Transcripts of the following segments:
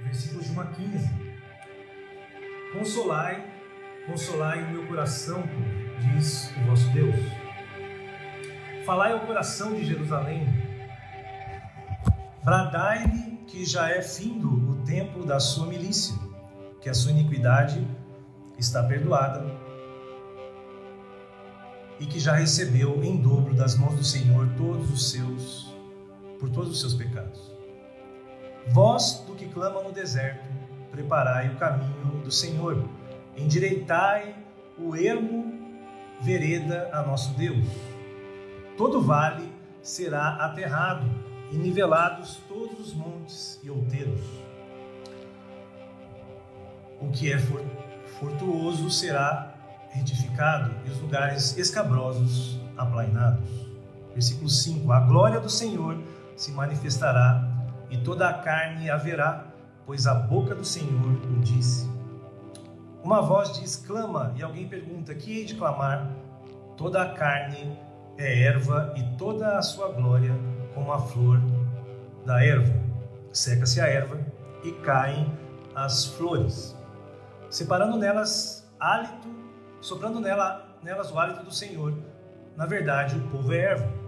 versículos de 1 a 15. Consolai, consolai o meu coração, diz o vosso Deus. Falai ao coração de Jerusalém, bradai-lhe que já é findo o tempo da sua milícia, que a sua iniquidade está perdoada e que já recebeu em dobro das mãos do Senhor todos os seus por todos os seus pecados. Vós do que clama no deserto, preparai o caminho do Senhor, endireitai o ermo vereda a nosso Deus. Todo vale será aterrado e nivelados todos os montes e outeiros. O que é fortuoso será retificado e os lugares escabrosos aplainados. Versículo 5: A glória do Senhor se manifestará e toda a carne haverá, pois a boca do Senhor o disse. Uma voz diz: clama, e alguém pergunta: que hei de clamar? Toda a carne é erva e toda a sua glória como a flor da erva. Seca-se a erva e caem as flores, separando nelas hálito, soprando nela, nelas o hálito do Senhor. Na verdade, o povo é erva.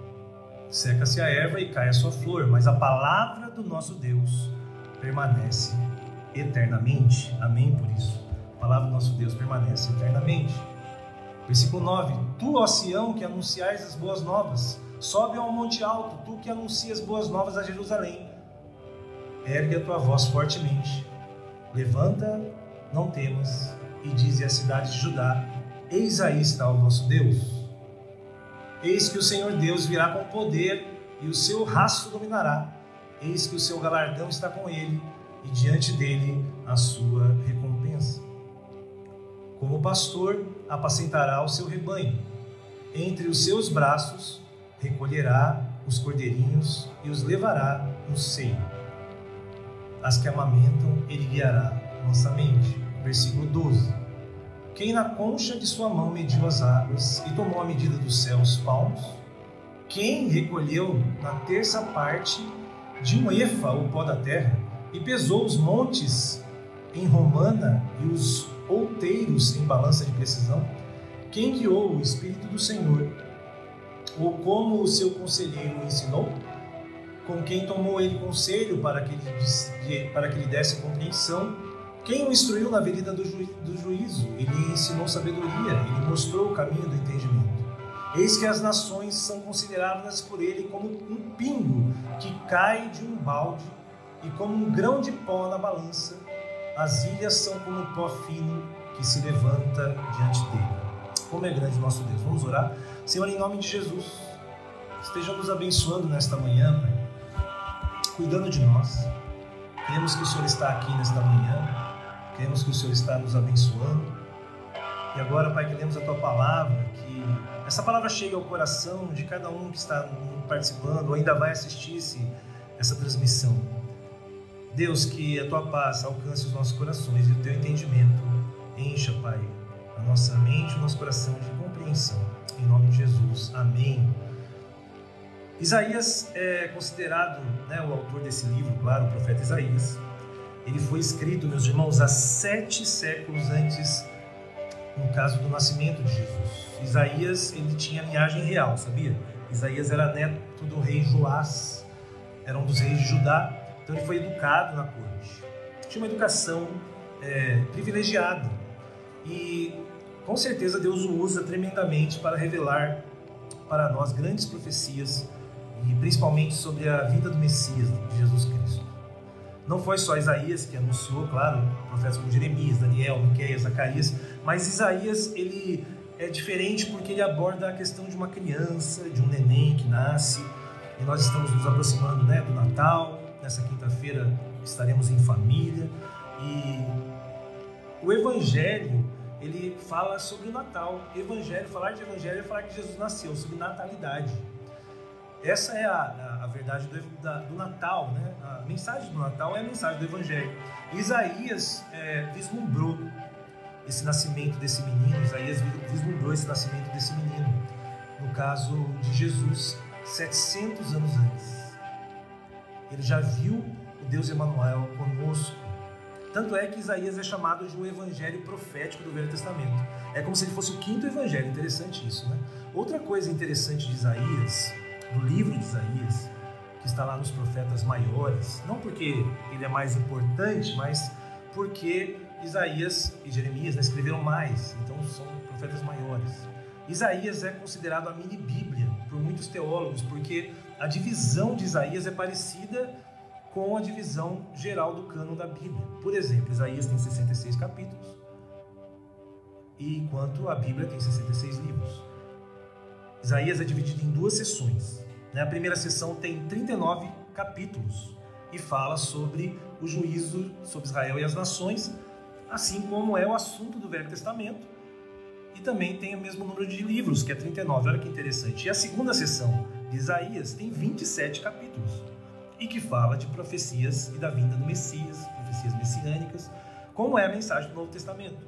Seca-se a erva e cai a sua flor, mas a palavra do nosso Deus permanece eternamente. Amém por isso. A palavra do nosso Deus permanece eternamente. Versículo 9: Tu, ó Sião, que anunciais as boas novas, sobe ao monte alto, tu que anuncias boas novas a Jerusalém. Ergue a tua voz fortemente. Levanta, não temas, e dize à cidade de Judá: Eis aí está o vosso Deus. Eis que o Senhor Deus virá com poder e o seu rastro dominará. Eis que o seu galardão está com ele e diante dele a sua recompensa. Como pastor, apacentará o seu rebanho. Entre os seus braços recolherá os cordeirinhos e os levará no seio. As que amamentam, ele guiará mansamente. Versículo 12 quem na concha de sua mão mediu as águas e tomou a medida dos céus palmos? Quem recolheu na terça parte de um efa o pó da terra e pesou os montes em romana e os outeiros em balança de precisão? Quem guiou o Espírito do Senhor? Ou como o seu conselheiro ensinou? Com quem tomou ele conselho para que lhe, para que lhe desse compreensão? Quem o instruiu na avenida do, ju do juízo? Ele ensinou sabedoria, ele mostrou o caminho do entendimento. Eis que as nações são consideradas por ele como um pingo que cai de um balde e como um grão de pó na balança. As ilhas são como um pó fino que se levanta diante dele. Como é grande nosso Deus. Vamos orar? Senhor, em nome de Jesus, esteja nos abençoando nesta manhã, Pai, cuidando de nós. Queremos que o Senhor está aqui nesta manhã Queremos que o Senhor está nos abençoando. E agora, Pai, que lemos a Tua palavra, que essa palavra chegue ao coração de cada um que está participando ou ainda vai assistir essa transmissão. Deus, que a Tua paz alcance os nossos corações e o Teu entendimento encha, Pai, a nossa mente o nosso coração de compreensão. Em nome de Jesus. Amém. Isaías é considerado né, o autor desse livro, claro, o profeta Isaías ele foi escrito, meus irmãos, há sete séculos antes, no caso do nascimento de Jesus. Isaías, ele tinha linhagem real, sabia? Isaías era neto do rei Joás, era um dos reis de Judá, então ele foi educado na corte. Tinha uma educação é, privilegiada e com certeza Deus o usa tremendamente para revelar para nós grandes profecias e principalmente sobre a vida do Messias, de Jesus Cristo. Não foi só Isaías que anunciou, claro, profetas como Jeremias, Daniel, Miqueias, Zacarias, mas Isaías ele é diferente porque ele aborda a questão de uma criança, de um neném que nasce. E nós estamos nos aproximando né, do Natal. Nessa quinta-feira estaremos em família. E o Evangelho ele fala sobre o Natal. Evangelho, falar de Evangelho é falar que Jesus nasceu, sobre natalidade. Essa é a, a, a verdade do, da, do, Natal, né? A mensagem do Natal é a mensagem do Evangelho. Isaías é, vislumbrou esse nascimento desse menino, Isaías vislumbrou esse nascimento desse menino, no caso de Jesus, 700 anos antes. Ele já viu o Deus Emanuel conosco, Tanto é que Isaías é chamado de um evangelho profético do Velho Testamento. É como se ele fosse o quinto evangelho. Interessante isso, né? Outra coisa interessante de Isaías, do livro de Isaías, que está lá nos profetas maiores, não porque ele é mais importante, mas porque Isaías e Jeremias né, escreveram mais, então são profetas maiores. Isaías é considerado a mini Bíblia por muitos teólogos, porque a divisão de Isaías é parecida com a divisão geral do cano da Bíblia. Por exemplo, Isaías tem 66 capítulos, enquanto a Bíblia tem 66 livros. Isaías é dividido em duas sessões. Né? A primeira sessão tem 39 capítulos e fala sobre o juízo sobre Israel e as nações, assim como é o assunto do Velho Testamento. E também tem o mesmo número de livros, que é 39. Olha que interessante. E a segunda sessão de Isaías tem 27 capítulos e que fala de profecias e da vinda do Messias, profecias messiânicas, como é a mensagem do Novo Testamento.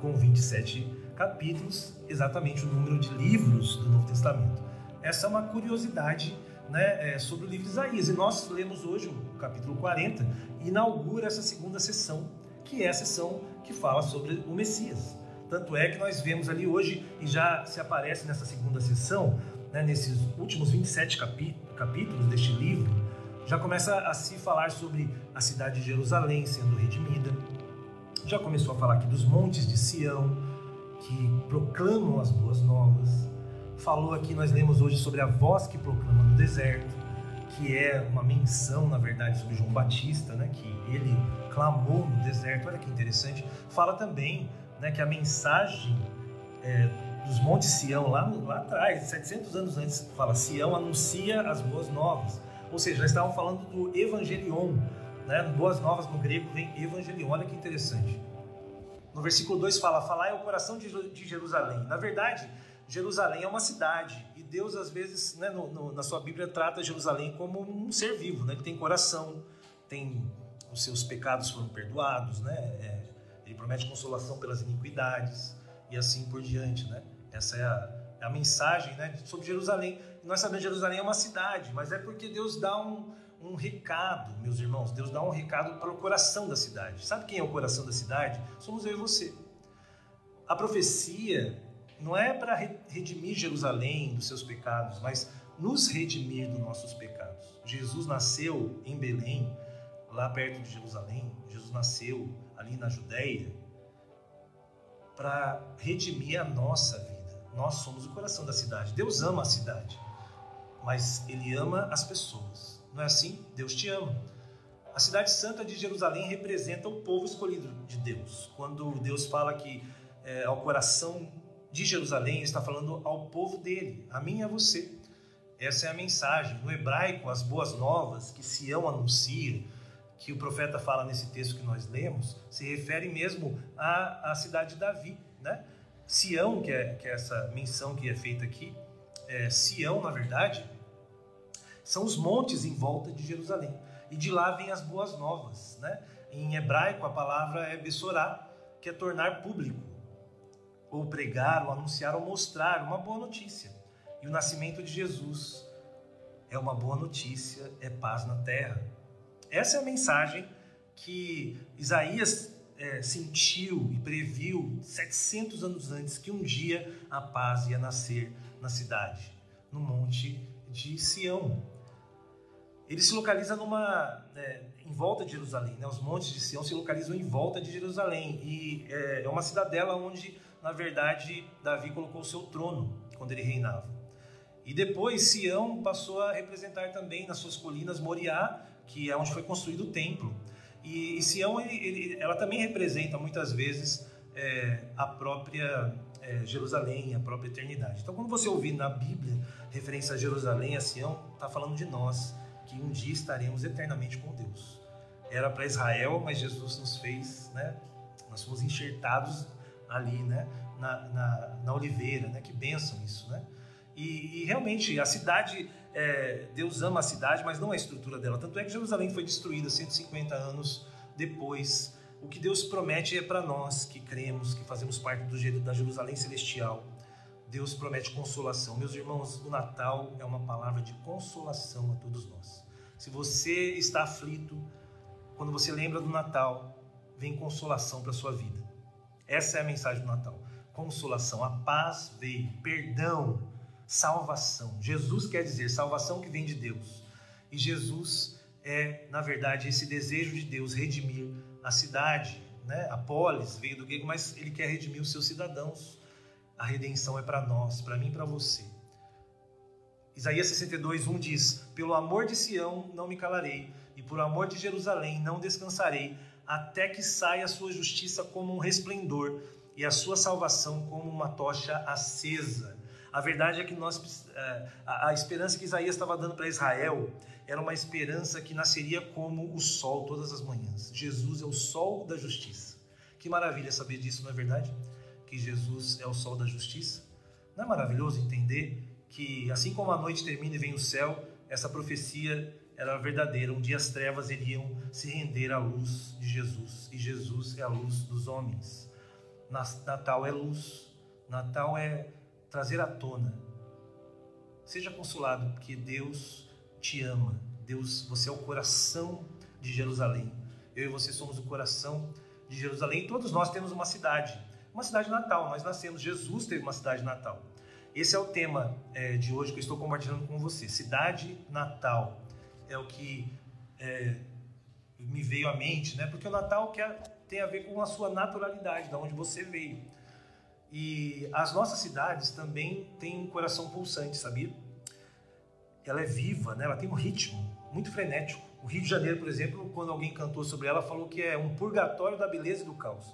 Com 27 capítulos, exatamente o número de livros do Novo Testamento. Essa é uma curiosidade né, é, sobre o livro de Isaías. E nós lemos hoje o capítulo 40 e inaugura essa segunda sessão, que é a sessão que fala sobre o Messias. Tanto é que nós vemos ali hoje, e já se aparece nessa segunda sessão, né, nesses últimos 27 capítulos deste livro, já começa a se falar sobre a cidade de Jerusalém sendo redimida. Já começou a falar aqui dos montes de Sião, que proclamam as boas novas. Falou aqui, nós lemos hoje sobre a voz que proclama no deserto, que é uma menção, na verdade, sobre João Batista, né, que ele clamou no deserto. Olha que interessante. Fala também né, que a mensagem é, dos montes Sião, lá, lá atrás, 700 anos antes, fala: Sião anuncia as boas novas. Ou seja, nós estávamos falando do evangelion. Né? Boas novas no grego vem evangelion. Olha que interessante. No versículo 2 fala: Falar é o coração de Jerusalém. Na verdade, Jerusalém é uma cidade e Deus, às vezes, né, no, no, na sua Bíblia, trata Jerusalém como um ser vivo, né, que tem coração, tem os seus pecados foram perdoados, né, é, ele promete consolação pelas iniquidades e assim por diante, né? Essa é a, é a mensagem né, sobre Jerusalém. nós sabemos que Jerusalém é uma cidade, mas é porque Deus dá um, um recado, meus irmãos. Deus dá um recado para o coração da cidade. Sabe quem é o coração da cidade? Somos eu e você. A profecia não é para redimir Jerusalém dos seus pecados, mas nos redimir dos nossos pecados. Jesus nasceu em Belém, lá perto de Jerusalém. Jesus nasceu ali na Judéia para redimir a nossa vida. Nós somos o coração da cidade. Deus ama a cidade, mas Ele ama as pessoas. Não é assim? Deus te ama. A cidade santa de Jerusalém representa o povo escolhido de Deus. Quando Deus fala que é, ao coração de Jerusalém, está falando ao povo dele, a mim e a você. Essa é a mensagem. No hebraico, as boas novas que Sião anuncia, que o profeta fala nesse texto que nós lemos, se refere mesmo à, à cidade de Davi, né? Sião, que é, que é essa menção que é feita aqui, é, Sião, na verdade, são os montes em volta de Jerusalém. E de lá vêm as boas novas. Né? Em hebraico, a palavra é bessorá, que é tornar público, ou pregar, ou anunciar, ou mostrar uma boa notícia. E o nascimento de Jesus é uma boa notícia, é paz na terra. Essa é a mensagem que Isaías é, sentiu e previu 700 anos antes que um dia a paz ia nascer na cidade, no monte de Sião. Ele se localiza numa é, em volta de Jerusalém, né? Os montes de Sião se localizam em volta de Jerusalém e é, é uma cidadela onde, na verdade, Davi colocou o seu trono quando ele reinava. E depois Sião passou a representar também nas suas colinas Moriá, que é onde foi construído o templo. E, e Sião, ele, ele, ela também representa muitas vezes é, a própria é, Jerusalém, a própria eternidade. Então, quando você ouvir na Bíblia referência a Jerusalém, a Sião, está falando de nós, que um dia estaremos eternamente com Deus. Era para Israel, mas Jesus nos fez, né? Nós fomos enxertados ali, né? Na, na, na oliveira, né? Que bênção isso, né? E, e realmente a cidade, é, Deus ama a cidade, mas não a estrutura dela. Tanto é que Jerusalém foi destruída 150 anos depois. O que Deus promete é para nós que cremos, que fazemos parte do, da Jerusalém celestial. Deus promete consolação. Meus irmãos, o Natal é uma palavra de consolação a todos nós. Se você está aflito, quando você lembra do Natal, vem consolação para a sua vida. Essa é a mensagem do Natal. Consolação, a paz veio, perdão, salvação. Jesus quer dizer salvação que vem de Deus. E Jesus é, na verdade, esse desejo de Deus redimir a cidade, né? A polis veio do grego, mas ele quer redimir os seus cidadãos. A redenção é para nós, para mim e para você. Isaías 62, 1 diz: Pelo amor de Sião não me calarei, e por amor de Jerusalém não descansarei, até que saia a sua justiça como um resplendor e a sua salvação como uma tocha acesa. A verdade é que nós, é, a esperança que Isaías estava dando para Israel era uma esperança que nasceria como o sol todas as manhãs. Jesus é o sol da justiça. Que maravilha saber disso, não é verdade? Que Jesus é o sol da justiça. Não é maravilhoso entender que assim como a noite termina e vem o céu, essa profecia era verdadeira. Um dia as trevas iriam se render à luz de Jesus e Jesus é a luz dos homens. Natal é luz, Natal é trazer à tona. Seja consolado, porque Deus te ama. Deus, você é o coração de Jerusalém. Eu e você somos o coração de Jerusalém. E todos nós temos uma cidade, uma cidade natal. Nós nascemos, Jesus teve uma cidade natal. Esse é o tema é, de hoje que eu estou compartilhando com você. Cidade natal é o que é, me veio à mente, né? Porque o Natal quer, tem a ver com a sua naturalidade, da onde você veio. E as nossas cidades também têm um coração pulsante, sabia? Ela é viva, né? Ela tem um ritmo muito frenético. O Rio de Janeiro, por exemplo, quando alguém cantou sobre ela, falou que é um purgatório da beleza e do caos.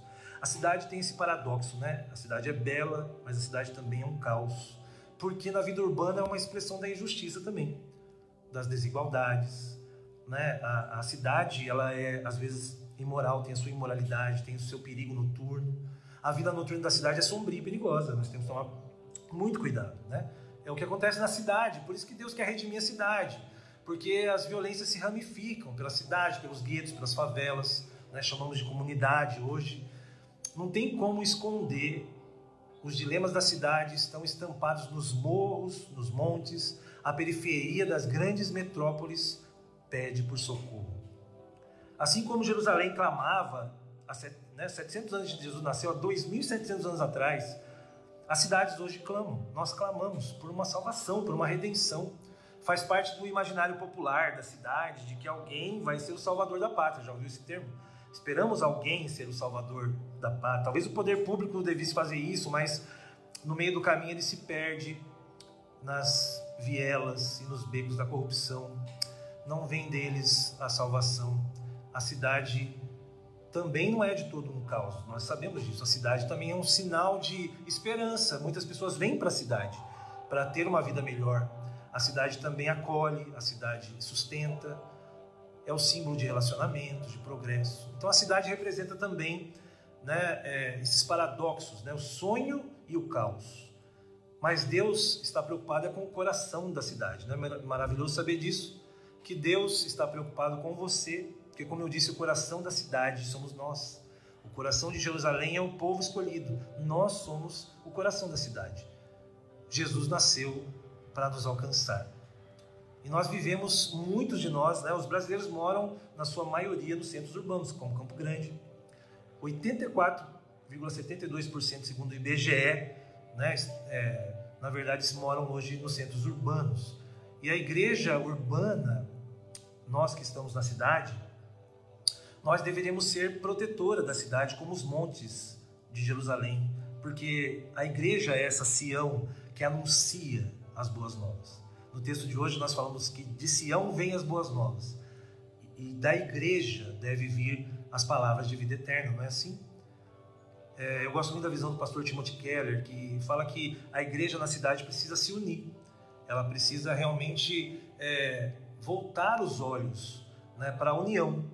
A cidade tem esse paradoxo, né? A cidade é bela, mas a cidade também é um caos. Porque na vida urbana é uma expressão da injustiça também, das desigualdades, né? A, a cidade, ela é às vezes imoral, tem a sua imoralidade, tem o seu perigo noturno. A vida noturna da cidade é sombria e perigosa, nós temos que tomar muito cuidado, né? É o que acontece na cidade, por isso que Deus quer redimir a cidade, porque as violências se ramificam pela cidade, pelos guetos, pelas favelas, né? chamamos de comunidade hoje. Não tem como esconder. Os dilemas da cidade estão estampados nos morros, nos montes, a periferia das grandes metrópoles pede por socorro. Assim como Jerusalém clamava, há né, 700 anos de Jesus nasceu, há 2.700 anos atrás, as cidades hoje clamam, nós clamamos por uma salvação, por uma redenção. Faz parte do imaginário popular da cidade de que alguém vai ser o salvador da pátria. Já ouviu esse termo? Esperamos alguém ser o salvador da pátria. Talvez o poder público devesse fazer isso, mas no meio do caminho ele se perde nas vielas e nos becos da corrupção. Não vem deles a salvação. A cidade também não é de todo um caos, nós sabemos disso. A cidade também é um sinal de esperança. Muitas pessoas vêm para a cidade para ter uma vida melhor. A cidade também acolhe, a cidade sustenta, é o símbolo de relacionamento, de progresso. Então a cidade representa também né, é, esses paradoxos, né, o sonho e o caos. Mas Deus está preocupado é com o coração da cidade. Não é maravilhoso saber disso? Que Deus está preocupado com você, porque, como eu disse, o coração da cidade somos nós. O coração de Jerusalém é o povo escolhido. Nós somos o coração da cidade. Jesus nasceu para nos alcançar. E nós vivemos, muitos de nós, né, os brasileiros moram, na sua maioria, nos centros urbanos, como Campo Grande. 84,72%, segundo o IBGE, né, é, na verdade, moram hoje nos centros urbanos. E a igreja urbana, nós que estamos na cidade, nós deveríamos ser protetora da cidade, como os montes de Jerusalém, porque a igreja é essa Sião que anuncia as boas novas. No texto de hoje nós falamos que de Sião vêm as boas novas. E da igreja deve vir as palavras de vida eterna, não é assim? É, eu gosto muito da visão do pastor Timothy Keller, que fala que a igreja na cidade precisa se unir. Ela precisa realmente é, voltar os olhos né, para a união.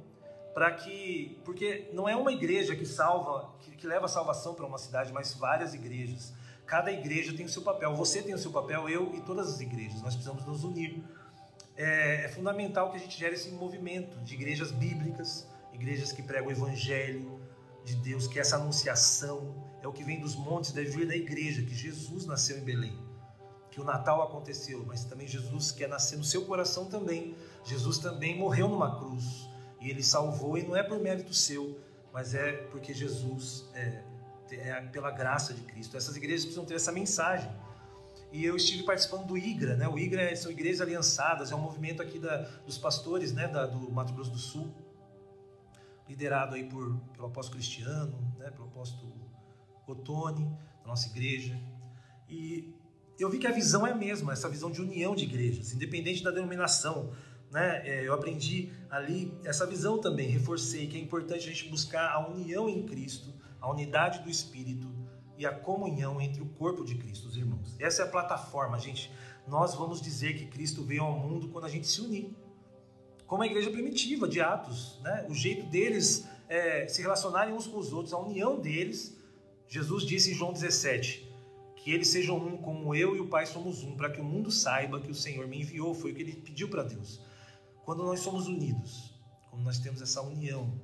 Para que, porque não é uma igreja que salva, que, que leva a salvação para uma cidade, mas várias igrejas. Cada igreja tem o seu papel. Você tem o seu papel, eu e todas as igrejas. Nós precisamos nos unir. É, é fundamental que a gente gere esse movimento de igrejas bíblicas, igrejas que pregam o evangelho de Deus, que essa anunciação é o que vem dos montes, deve vir da igreja, que Jesus nasceu em Belém, que o Natal aconteceu, mas também Jesus quer nascer no seu coração também. Jesus também morreu numa cruz E ele salvou, e não é por mérito seu, mas é porque Jesus, é, é pela graça de Cristo. Essas igrejas precisam ter essa mensagem. E eu estive participando do IGRA, né? O IGRA são igrejas aliançadas, é um movimento aqui da, dos pastores, né? Da, do Mato Grosso do Sul, liderado aí por, pelo apóstolo Cristiano, né? Pelo apóstolo Otone, da nossa igreja. E eu vi que a visão é a mesma, essa visão de união de igrejas, independente da denominação. Né? É, eu aprendi ali essa visão também, reforcei que é importante a gente buscar a união em Cristo, a unidade do Espírito e a comunhão entre o corpo de Cristo, os irmãos. Essa é a plataforma, gente. Nós vamos dizer que Cristo veio ao mundo quando a gente se unir. Como a igreja primitiva de Atos, né? o jeito deles é, se relacionarem uns com os outros, a união deles. Jesus disse em João 17: que eles sejam um como eu e o Pai somos um, para que o mundo saiba que o Senhor me enviou, foi o que ele pediu para Deus. Quando nós somos unidos, quando nós temos essa união,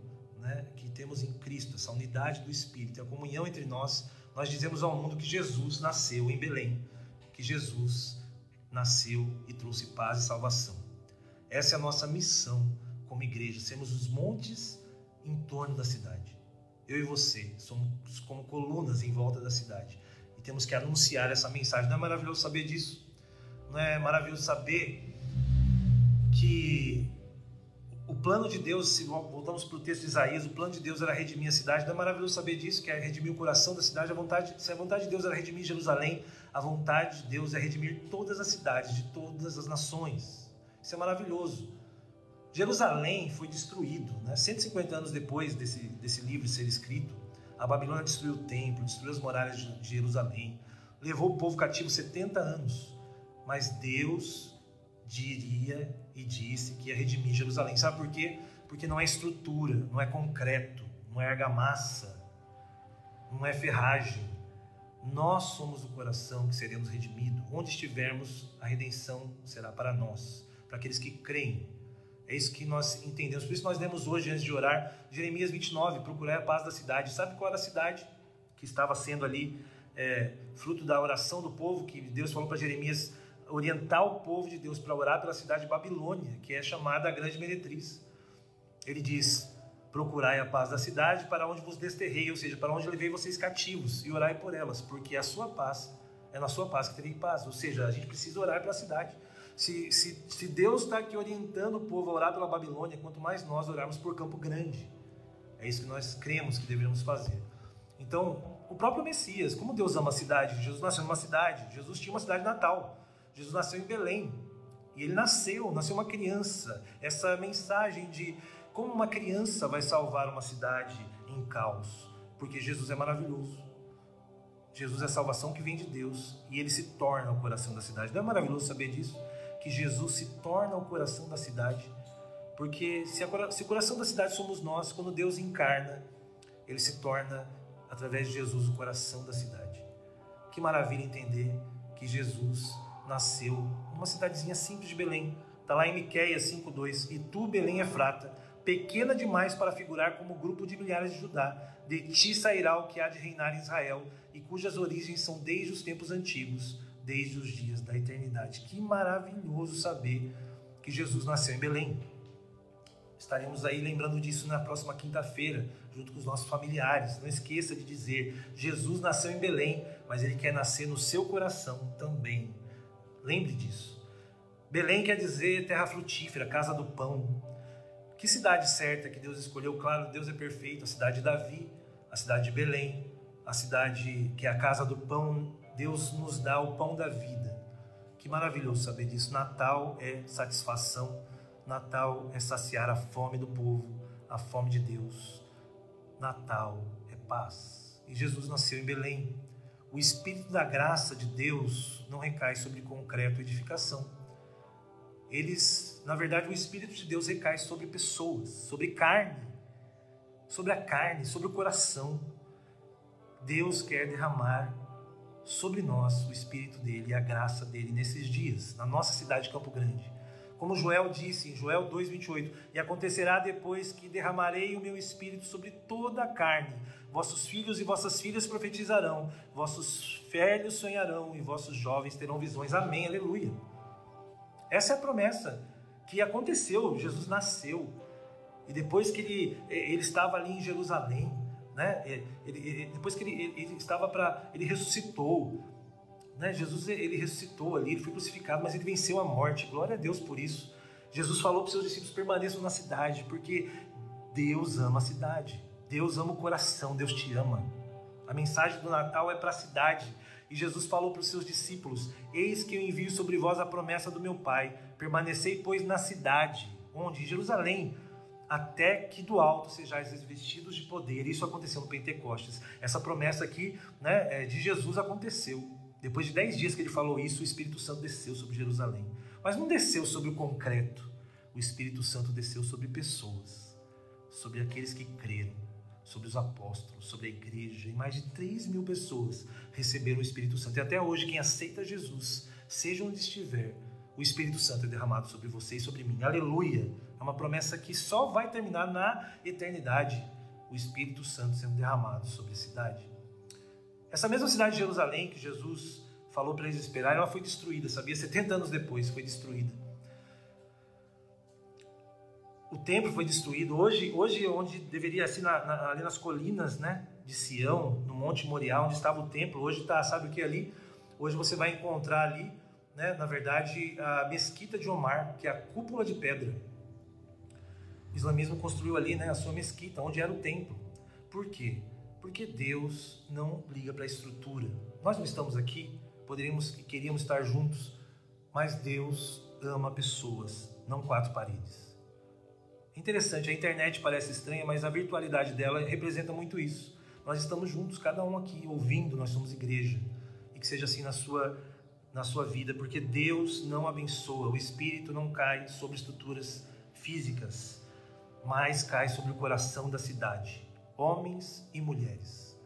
né, que temos em Cristo, essa unidade do Espírito, a comunhão entre nós, nós dizemos ao mundo que Jesus nasceu em Belém, que Jesus nasceu e trouxe paz e salvação. Essa é a nossa missão como igreja, sermos os montes em torno da cidade. Eu e você somos como colunas em volta da cidade temos que anunciar essa mensagem. Não é maravilhoso saber disso? Não é maravilhoso saber que o plano de Deus, se voltamos para o texto de Isaías, o plano de Deus era redimir a cidade. Não é maravilhoso saber disso, que é redimir o coração da cidade. A vontade, se a vontade de Deus era redimir Jerusalém, a vontade de Deus é redimir todas as cidades de todas as nações. Isso é maravilhoso. Jerusalém foi destruído, né? 150 anos depois desse, desse livro ser escrito. A Babilônia destruiu o templo, destruiu as muralhas de Jerusalém, levou o povo cativo 70 anos. Mas Deus diria e disse que ia redimir Jerusalém. Sabe por quê? Porque não é estrutura, não é concreto, não é argamassa, não é ferragem. Nós somos o coração que seremos redimidos. Onde estivermos, a redenção será para nós, para aqueles que creem é isso que nós entendemos. Por isso nós lemos hoje, antes de orar, Jeremias 29, procurar a paz da cidade. Sabe qual era a cidade que estava sendo ali é, fruto da oração do povo, que Deus falou para Jeremias orientar o povo de Deus para orar pela cidade de Babilônia, que é chamada a grande meretriz. Ele diz, procurai a paz da cidade para onde vos desterrei, ou seja, para onde levei vocês cativos, e orai por elas, porque a sua paz é na sua paz que terei paz. Ou seja, a gente precisa orar pela cidade se, se, se Deus está aqui orientando o povo a orar pela Babilônia, quanto mais nós orarmos por Campo Grande. É isso que nós cremos que deveríamos fazer. Então, o próprio Messias, como Deus ama a cidade, Jesus nasceu numa cidade, Jesus tinha uma cidade natal, Jesus nasceu em Belém, e ele nasceu, nasceu uma criança. Essa mensagem de como uma criança vai salvar uma cidade em caos, porque Jesus é maravilhoso. Jesus é a salvação que vem de Deus e ele se torna o coração da cidade. Não é maravilhoso saber disso? que Jesus se torna o coração da cidade, porque se, a, se o coração da cidade somos nós, quando Deus encarna, ele se torna, através de Jesus, o coração da cidade. Que maravilha entender que Jesus nasceu numa cidadezinha simples de Belém. Está lá em Miqueias 5,2. E tu, Belém Efrata, pequena demais para figurar como grupo de milhares de Judá, de ti sairá o que há de reinar em Israel, e cujas origens são desde os tempos antigos desde os dias da eternidade. Que maravilhoso saber que Jesus nasceu em Belém. Estaremos aí lembrando disso na próxima quinta-feira, junto com os nossos familiares. Não esqueça de dizer: Jesus nasceu em Belém, mas ele quer nascer no seu coração também. Lembre disso. Belém quer dizer terra frutífera, casa do pão. Que cidade certa que Deus escolheu? Claro, Deus é perfeito. A cidade de Davi, a cidade de Belém, a cidade que é a casa do pão Deus nos dá o pão da vida. Que maravilhoso saber disso. Natal é satisfação, Natal é saciar a fome do povo, a fome de Deus. Natal é paz. E Jesus nasceu em Belém. O Espírito da graça de Deus não recai sobre concreto edificação. Eles, na verdade, o Espírito de Deus recai sobre pessoas, sobre carne, sobre a carne, sobre o coração. Deus quer derramar sobre nós o Espírito dele e a graça dele nesses dias, na nossa cidade de Campo Grande. Como Joel disse em Joel 2,28: E acontecerá depois que derramarei o meu espírito sobre toda a carne. Vossos filhos e vossas filhas profetizarão, vossos velhos sonharão e vossos jovens terão visões. Amém, aleluia. Essa é a promessa que aconteceu. Jesus nasceu. E depois que ele, ele estava ali em Jerusalém, né? Ele, ele, depois que ele, ele estava para. Ele ressuscitou. Né? Jesus ele ressuscitou ali, ele foi crucificado, mas ele venceu a morte. Glória a Deus por isso. Jesus falou para os seus discípulos: permaneçam na cidade, porque Deus ama a cidade. Deus ama o coração, Deus te ama. A mensagem do Natal é para a cidade. E Jesus falou para os seus discípulos: Eis que eu envio sobre vós a promessa do meu Pai. Permanecei, pois, na cidade, onde? Em Jerusalém, até que do alto sejais vestidos de poder. Isso aconteceu no Pentecostes. Essa promessa aqui né, é, de Jesus aconteceu. Depois de dez dias que ele falou isso, o Espírito Santo desceu sobre Jerusalém. Mas não desceu sobre o concreto. O Espírito Santo desceu sobre pessoas, sobre aqueles que creram, sobre os apóstolos, sobre a igreja. E mais de 3 mil pessoas receberam o Espírito Santo. E até hoje, quem aceita Jesus, seja onde estiver, o Espírito Santo é derramado sobre você e sobre mim. Aleluia! É uma promessa que só vai terminar na eternidade. O Espírito Santo sendo derramado sobre a cidade. Essa mesma cidade de Jerusalém que Jesus falou para eles esperarem, ela foi destruída, sabia? 70 anos depois foi destruída. O templo foi destruído. Hoje, hoje onde deveria ser na, na, ali nas colinas, né, de Sião, no Monte Moriá, onde estava o templo, hoje está, sabe o que é ali? Hoje você vai encontrar ali né, na verdade, a mesquita de Omar, que é a cúpula de pedra. O islamismo construiu ali né, a sua mesquita, onde era o templo. Por quê? Porque Deus não liga para a estrutura. Nós não estamos aqui, poderíamos e queríamos estar juntos, mas Deus ama pessoas, não quatro paredes. É interessante, a internet parece estranha, mas a virtualidade dela representa muito isso. Nós estamos juntos, cada um aqui, ouvindo, nós somos igreja. E que seja assim na sua na sua vida, porque Deus não abençoa, o Espírito não cai sobre estruturas físicas, mas cai sobre o coração da cidade. Homens e mulheres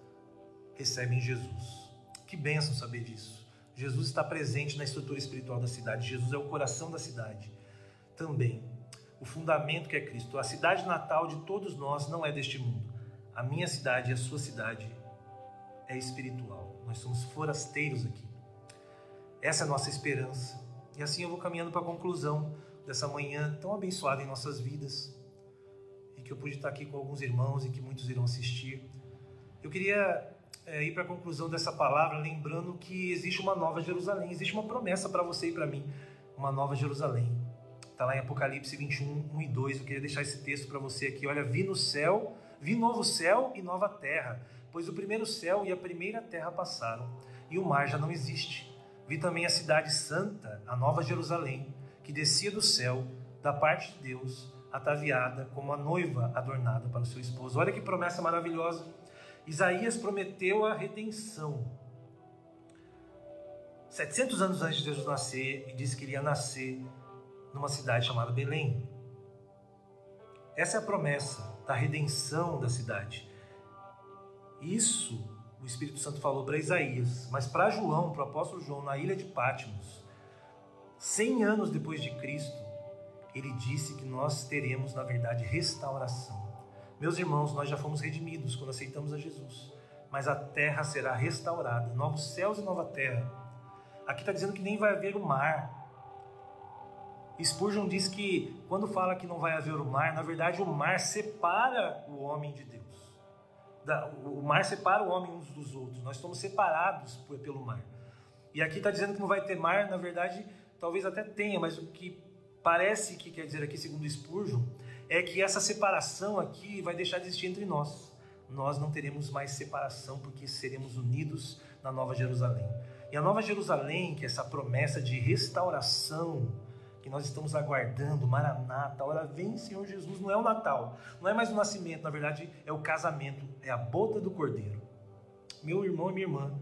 recebem Jesus. Que bênção saber disso. Jesus está presente na estrutura espiritual da cidade. Jesus é o coração da cidade. Também o fundamento que é Cristo. A cidade natal de todos nós não é deste mundo. A minha cidade e a sua cidade é espiritual. Nós somos forasteiros aqui. Essa é a nossa esperança. E assim eu vou caminhando para a conclusão dessa manhã tão abençoada em nossas vidas. Que eu pude estar aqui com alguns irmãos e que muitos irão assistir. Eu queria é, ir para a conclusão dessa palavra, lembrando que existe uma nova Jerusalém, existe uma promessa para você e para mim, uma nova Jerusalém. Está lá em Apocalipse 21, 1 e 2. Eu queria deixar esse texto para você aqui. Olha, vi no céu, vi novo céu e nova terra, pois o primeiro céu e a primeira terra passaram, e o mar já não existe. Vi também a cidade santa, a Nova Jerusalém, que descia do céu, da parte de Deus, ataviada como a noiva adornada para o seu esposo. Olha que promessa maravilhosa. Isaías prometeu a redenção. 700 anos antes de Jesus nascer, e disse que ele ia nascer numa cidade chamada Belém. Essa é a promessa da redenção da cidade. Isso o Espírito Santo falou para Isaías, mas para João, para o apóstolo João, na ilha de Patmos, 100 anos depois de Cristo, ele disse que nós teremos, na verdade, restauração. Meus irmãos, nós já fomos redimidos quando aceitamos a Jesus, mas a terra será restaurada, novos céus e nova terra. Aqui está dizendo que nem vai haver o mar. Spurgeon diz que quando fala que não vai haver o mar, na verdade o mar separa o homem de Deus o mar separa o homem uns dos outros. Nós estamos separados pelo mar. E aqui está dizendo que não vai ter mar, na verdade, talvez até tenha, mas o que parece que quer dizer aqui, segundo Spurgeon, é que essa separação aqui vai deixar de existir entre nós. Nós não teremos mais separação porque seremos unidos na Nova Jerusalém. E a Nova Jerusalém, que é essa promessa de restauração, que nós estamos aguardando, Maranata, hora vem Senhor Jesus, não é o Natal, não é mais o nascimento, na verdade é o casamento, é a boda do Cordeiro. Meu irmão e minha irmã,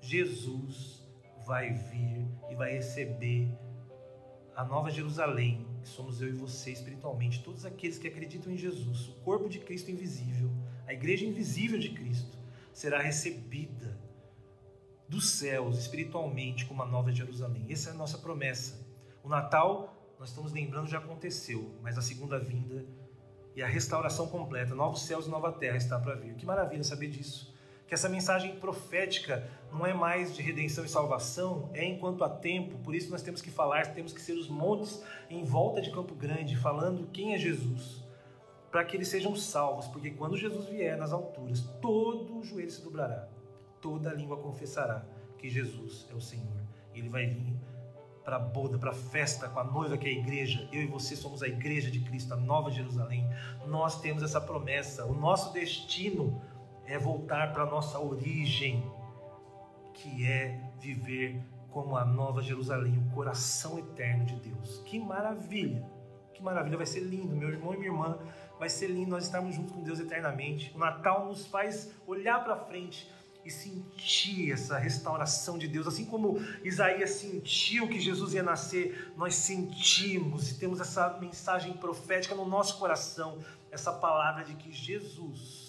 Jesus vai vir e vai receber a nova Jerusalém, que somos eu e você espiritualmente, todos aqueles que acreditam em Jesus, o corpo de Cristo invisível, a igreja invisível de Cristo, será recebida dos céus espiritualmente como uma nova Jerusalém. Essa é a nossa promessa. O Natal, nós estamos lembrando, já aconteceu, mas a segunda vinda e a restauração completa, novos céus e nova terra está para vir. Que maravilha saber disso. Que essa mensagem profética não é mais de redenção e salvação, é enquanto há tempo, por isso nós temos que falar, temos que ser os montes em volta de Campo Grande, falando quem é Jesus para que eles sejam salvos, porque quando Jesus vier nas alturas, todo o joelho se dobrará, toda a língua confessará que Jesus é o Senhor. Ele vai vir para a boda, para a festa com a noiva que é a igreja. Eu e você somos a igreja de Cristo, a nova Jerusalém. Nós temos essa promessa. O nosso destino é voltar para a nossa origem, que é viver como a nova Jerusalém, o coração eterno de Deus. Que maravilha! Que maravilha, vai ser lindo, meu irmão e minha irmã, vai ser lindo nós estarmos juntos com Deus eternamente. O Natal nos faz olhar para frente e sentir essa restauração de Deus, assim como Isaías sentiu que Jesus ia nascer, nós sentimos e temos essa mensagem profética no nosso coração, essa palavra de que Jesus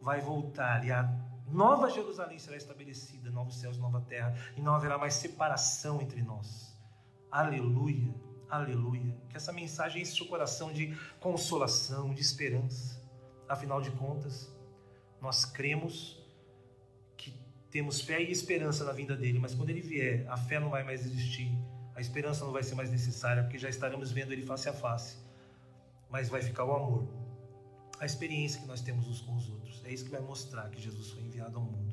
vai voltar e a nova Jerusalém será estabelecida, novos céus, nova terra, e não haverá mais separação entre nós. Aleluia. Aleluia. Que essa mensagem enche seu coração de consolação, de esperança. Afinal de contas, nós cremos que temos fé e esperança na vinda dele, mas quando ele vier, a fé não vai mais existir, a esperança não vai ser mais necessária, porque já estaremos vendo ele face a face. Mas vai ficar o amor, a experiência que nós temos uns com os outros. É isso que vai mostrar que Jesus foi enviado ao mundo.